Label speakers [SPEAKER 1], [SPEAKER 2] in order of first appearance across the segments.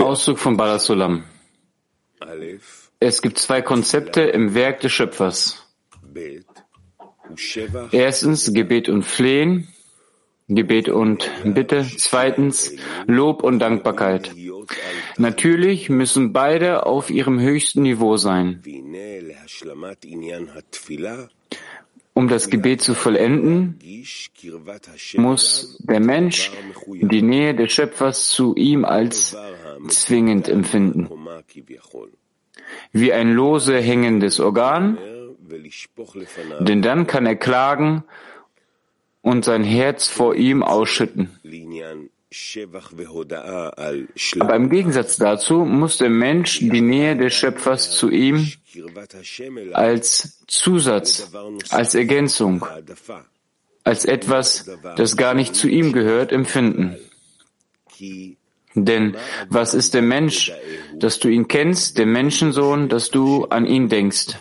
[SPEAKER 1] Auszug von Balasulam. Es gibt zwei Konzepte im Werk des Schöpfers. Erstens Gebet und Flehen, Gebet und Bitte. Zweitens Lob und Dankbarkeit. Natürlich müssen beide auf ihrem höchsten Niveau sein. Um das Gebet zu vollenden, muss der Mensch die Nähe des Schöpfers zu ihm als zwingend empfinden. Wie ein lose hängendes Organ, denn dann kann er klagen und sein Herz vor ihm ausschütten. Aber im Gegensatz dazu muss der Mensch die Nähe des Schöpfers zu ihm als Zusatz, als Ergänzung, als etwas, das gar nicht zu ihm gehört, empfinden. Denn was ist der Mensch, dass du ihn kennst, der Menschensohn, dass du an ihn denkst?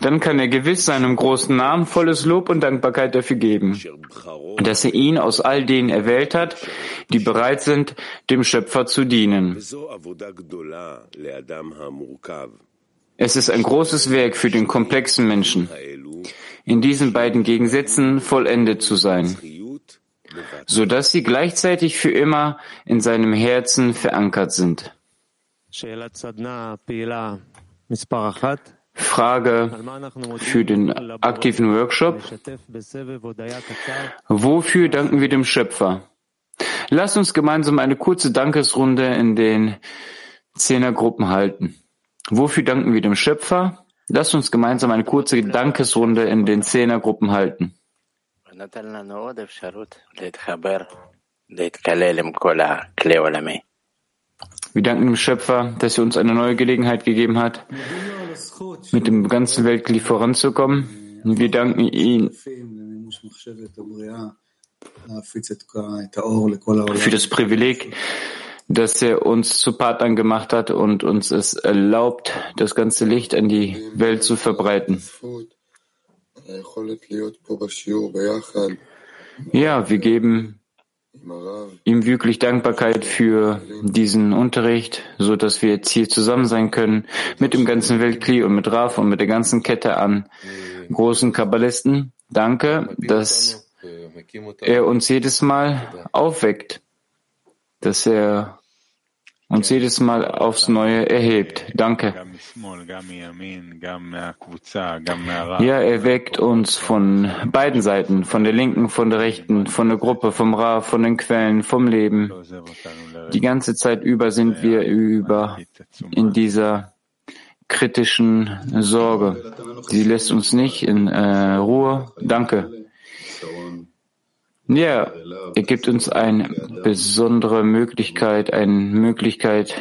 [SPEAKER 1] Dann kann er gewiss seinem großen Namen volles Lob und Dankbarkeit dafür geben, dass er ihn aus all denen erwählt hat, die bereit sind, dem Schöpfer zu dienen. Es ist ein großes Werk für den komplexen Menschen, in diesen beiden Gegensätzen vollendet zu sein, so dass sie gleichzeitig für immer in seinem Herzen verankert sind. Frage für den aktiven Workshop. Wofür danken wir dem Schöpfer? Lass uns gemeinsam eine kurze Dankesrunde in den Zehnergruppen halten. Wofür danken wir dem Schöpfer? Lass uns gemeinsam eine kurze Dankesrunde in den Zehnergruppen halten. Wir danken dem Schöpfer, dass er uns eine neue Gelegenheit gegeben hat, mit dem ganzen Weltglied voranzukommen. Wir danken ihm für das Privileg, dass er uns zu Partnern gemacht hat und uns es erlaubt, das ganze Licht an die Welt zu verbreiten. Ja, wir geben ihm wirklich Dankbarkeit für diesen Unterricht, so dass wir jetzt hier zusammen sein können mit dem ganzen Weltkli und mit Raf und mit der ganzen Kette an großen Kabbalisten. Danke, dass er uns jedes Mal aufweckt, dass er uns jedes Mal aufs Neue erhebt. Danke. Ja, er weckt uns von beiden Seiten, von der linken, von der rechten, von der Gruppe, vom Ra, von den Quellen, vom Leben. Die ganze Zeit über sind wir über in dieser kritischen Sorge. Sie lässt uns nicht in äh, Ruhe. Danke. Ja, er gibt uns eine besondere Möglichkeit, eine Möglichkeit,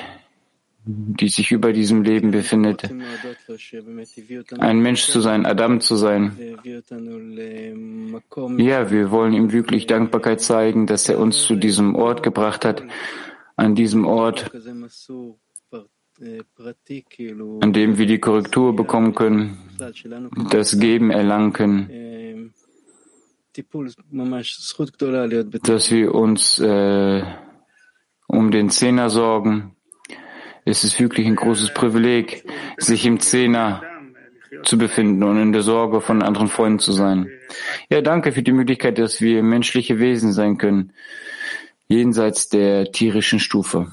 [SPEAKER 1] die sich über diesem Leben befindet, ein Mensch zu sein, Adam zu sein. Ja, wir wollen ihm wirklich Dankbarkeit zeigen, dass er uns zu diesem Ort gebracht hat, an diesem Ort, an dem wir die Korrektur bekommen können, das Geben erlangen können dass wir uns äh, um den Zehner sorgen. Es ist wirklich ein großes Privileg, sich im Zehner zu befinden und in der Sorge von anderen Freunden zu sein. Ja, danke für die Möglichkeit, dass wir menschliche Wesen sein können, jenseits der tierischen Stufe.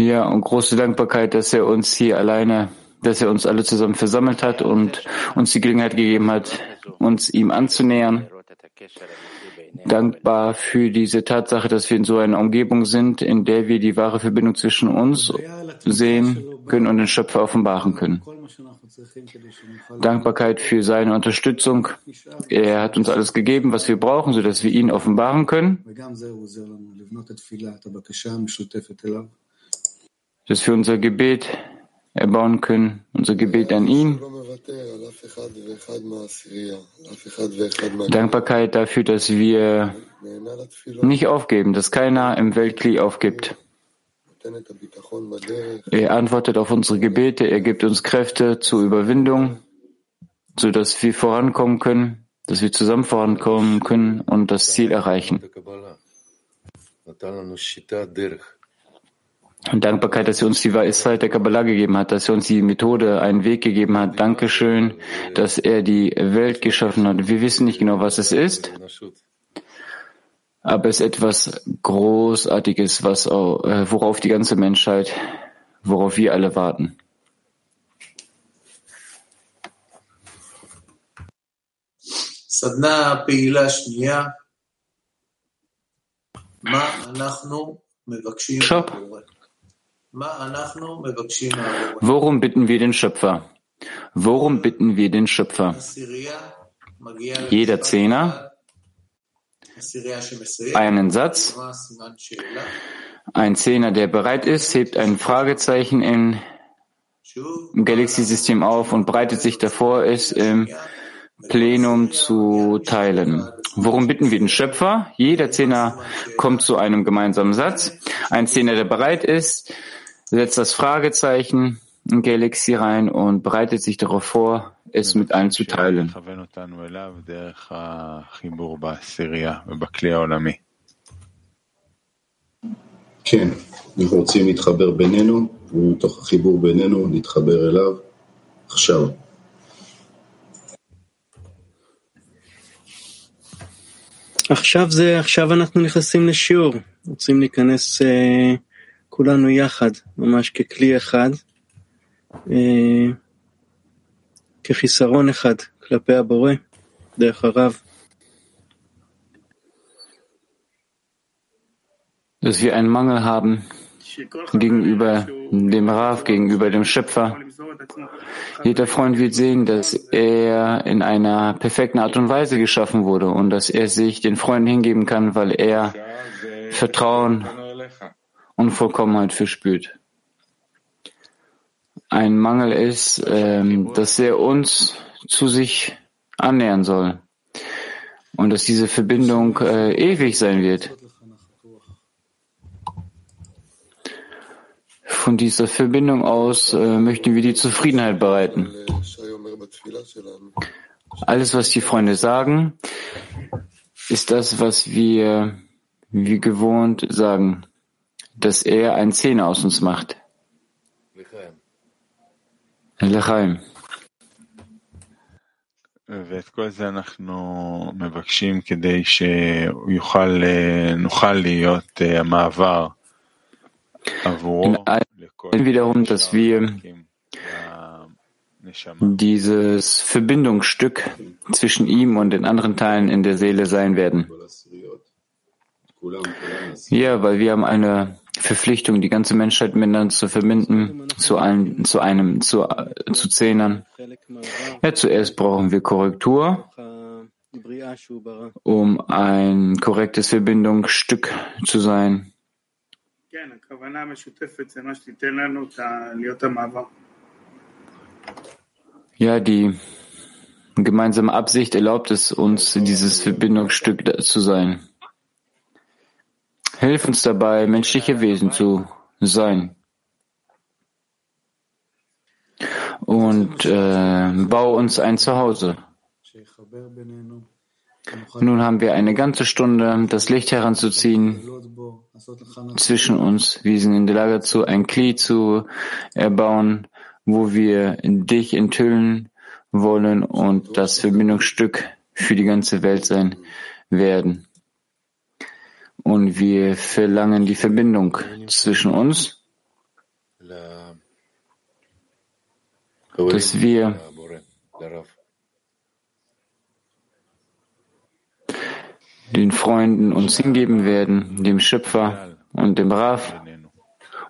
[SPEAKER 1] Ja, und große Dankbarkeit, dass er uns hier alleine, dass er uns alle zusammen versammelt hat und uns die Gelegenheit gegeben hat, uns ihm anzunähern dankbar für diese Tatsache, dass wir in so einer Umgebung sind, in der wir die wahre Verbindung zwischen uns sehen können und den Schöpfer offenbaren können. Dankbarkeit für seine Unterstützung. Er hat uns alles gegeben, was wir brauchen, sodass wir ihn offenbaren können. Dass wir unser Gebet erbauen können, unser Gebet an ihn. Dankbarkeit dafür, dass wir nicht aufgeben, dass keiner im Weltkrieg aufgibt. Er antwortet auf unsere Gebete, er gibt uns Kräfte zur Überwindung, so dass wir vorankommen können, dass wir zusammen vorankommen können und das Ziel erreichen. Und Dankbarkeit, dass er uns die Weisheit der Kabbalah gegeben hat, dass er uns die Methode, einen Weg gegeben hat. Dankeschön, dass er die Welt geschaffen hat. Wir wissen nicht genau, was es ist, aber es ist etwas Großartiges, was auch, äh, worauf die ganze Menschheit, worauf wir alle warten. סדנה פעילה שנייה, מה אנחנו מבקשים Worum bitten wir den Schöpfer? Worum bitten wir den Schöpfer? Jeder Zehner, einen Satz, ein Zehner, der bereit ist, hebt ein Fragezeichen im Galaxy-System auf und breitet sich davor, es im Plenum zu teilen. Worum bitten wir den Schöpfer? Jeder Zehner kommt zu einem gemeinsamen Satz. Ein Zehner, der bereit ist, setzt das Fragezeichen in Galaxy rein und bereitet sich darauf vor, es mit allen zu teilen.
[SPEAKER 2] כן, אנחנו רוצים להתחבר בינינו, ומתוך החיבור בינינו להתחבר אליו עכשיו.
[SPEAKER 3] עכשיו זה, עכשיו אנחנו נכנסים לשיעור, רוצים להיכנס אה, כולנו יחד, ממש ככלי אחד, אה, כחיסרון אחד כלפי הבורא, דרך הרב.
[SPEAKER 1] Dass wir einen Mangel haben gegenüber dem Rav, gegenüber dem Schöpfer. Jeder Freund wird sehen, dass er in einer perfekten Art und Weise geschaffen wurde und dass er sich den Freunden hingeben kann, weil er Vertrauen und Vollkommenheit verspürt. Ein Mangel ist, ähm, dass er uns zu sich annähern soll und dass diese Verbindung äh, ewig sein wird. Von dieser Verbindung aus äh, möchten wir die Zufriedenheit bereiten. Alles, was die Freunde sagen, ist das, was wir wie gewohnt sagen, dass er ein Zehner aus uns macht. Lechaim.
[SPEAKER 4] ואת כל זה אנחנו מבקשים כדי שיוכל, נוכל להיות המעבר
[SPEAKER 1] wiederum, dass wir dieses Verbindungsstück zwischen ihm und den anderen Teilen in der Seele sein werden. Ja, weil wir haben eine Verpflichtung, die ganze Menschheit miteinander zu verbinden, zu einem, zu einem, zu, zu Zehnern. Ja, zuerst brauchen wir Korrektur, um ein korrektes Verbindungsstück zu sein. Ja, die gemeinsame Absicht erlaubt es uns, dieses Verbindungsstück zu sein. Hilf uns dabei, menschliche Wesen zu sein. und äh, bau uns ein Zuhause. Nun haben wir eine ganze Stunde, das Licht heranzuziehen zwischen uns. Wir sind in der Lage dazu, ein Kli zu erbauen, wo wir dich enthüllen wollen und das Verbindungsstück für die ganze Welt sein werden. Und wir verlangen die Verbindung zwischen uns, dass wir den Freunden uns hingeben werden, dem Schöpfer und dem Raf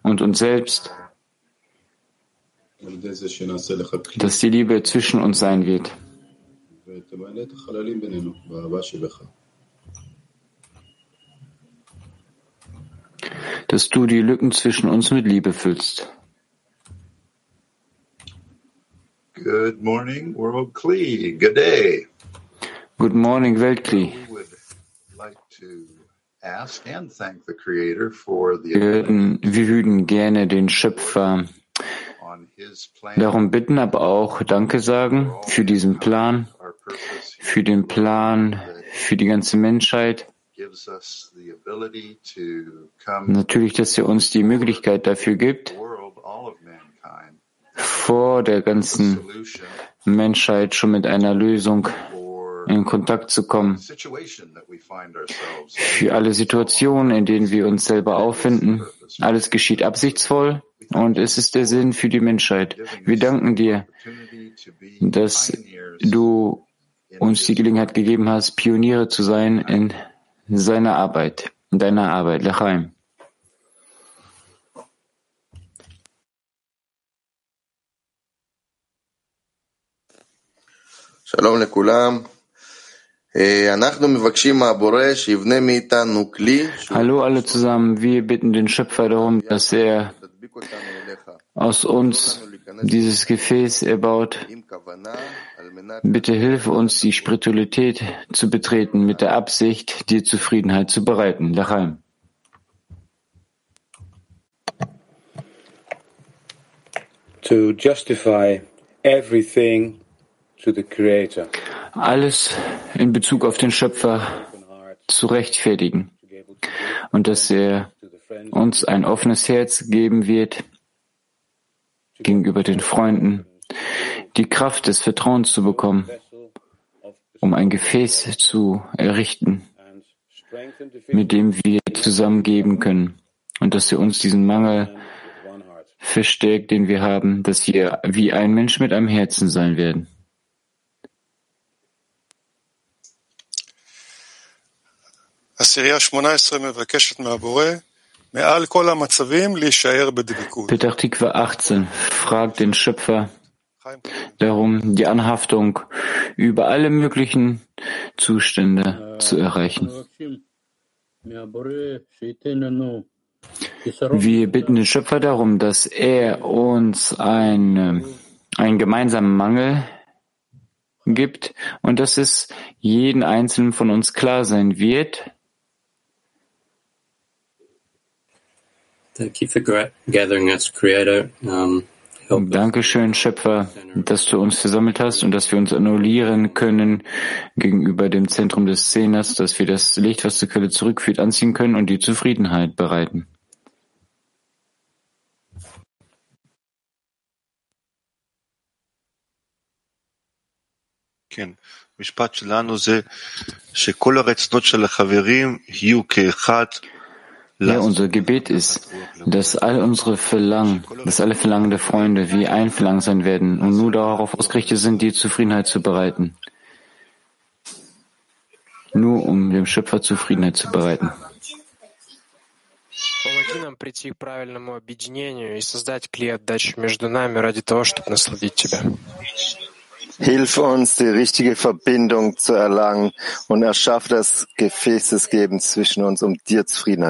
[SPEAKER 1] und uns selbst, dass die Liebe zwischen uns sein wird. Dass du die Lücken zwischen uns mit Liebe füllst.
[SPEAKER 5] Good morning, World Kli. Good day.
[SPEAKER 1] Good morning, Weltkli. Wir würden, wir würden gerne den Schöpfer darum bitten, aber auch Danke sagen für diesen Plan, für den Plan, für die ganze Menschheit. Natürlich, dass er uns die Möglichkeit dafür gibt, vor der ganzen Menschheit schon mit einer Lösung in Kontakt zu kommen. Für alle Situationen, in denen wir uns selber auffinden, alles geschieht absichtsvoll und es ist der Sinn für die Menschheit. Wir danken dir, dass du uns die Gelegenheit gegeben hast, Pioniere zu sein in seiner Arbeit, in deiner Arbeit, Lechaim.
[SPEAKER 6] Shalom lekulam.
[SPEAKER 1] Hallo alle zusammen, wir bitten den Schöpfer darum, dass er aus uns dieses Gefäß erbaut. Bitte hilf uns, die Spiritualität zu betreten mit der Absicht, dir Zufriedenheit zu bereiten. Lachaim.
[SPEAKER 7] To justify everything to the Creator
[SPEAKER 1] alles in Bezug auf den Schöpfer zu rechtfertigen und dass er uns ein offenes Herz geben wird gegenüber den Freunden, die Kraft des Vertrauens zu bekommen, um ein Gefäß zu errichten, mit dem wir zusammengeben können und dass er uns diesen Mangel verstärkt, den wir haben, dass wir wie ein Mensch mit einem Herzen sein werden.
[SPEAKER 8] עשירייה 18 מבקשת מהבורא
[SPEAKER 1] Petach Tikva 18 fragt den Schöpfer darum, die Anhaftung über alle möglichen Zustände zu erreichen. Wir bitten den Schöpfer darum, dass er uns ein, äh, einen gemeinsamen Mangel gibt und dass es jeden einzelnen von uns klar sein wird, Dankeschön, Schöpfer, dass du uns versammelt hast und dass wir uns annullieren können gegenüber dem Zentrum des Szeners, dass wir das Licht, was zur Quelle zurückführt, anziehen können und die Zufriedenheit bereiten.
[SPEAKER 8] כן, משפט שלנו זה שכל הרצונות של החברים יהיו כאחד
[SPEAKER 1] ja, unser Gebet ist, dass all unsere Verlangen, dass alle Verlangen der Freunde wie ein Verlangen sein werden und nur darauf ausgerichtet sind, die Zufriedenheit zu bereiten. Nur um dem Schöpfer Zufriedenheit zu bereiten.
[SPEAKER 9] Помоги нам прийти к правильному объединению и создать клей отдачи между нами ради того, чтобы насладить Тебя.
[SPEAKER 6] Hilf uns, die richtige Verbindung zu erlangen und erschaffe das Gefäß des Gebens zwischen uns, um dir Zufriedenheit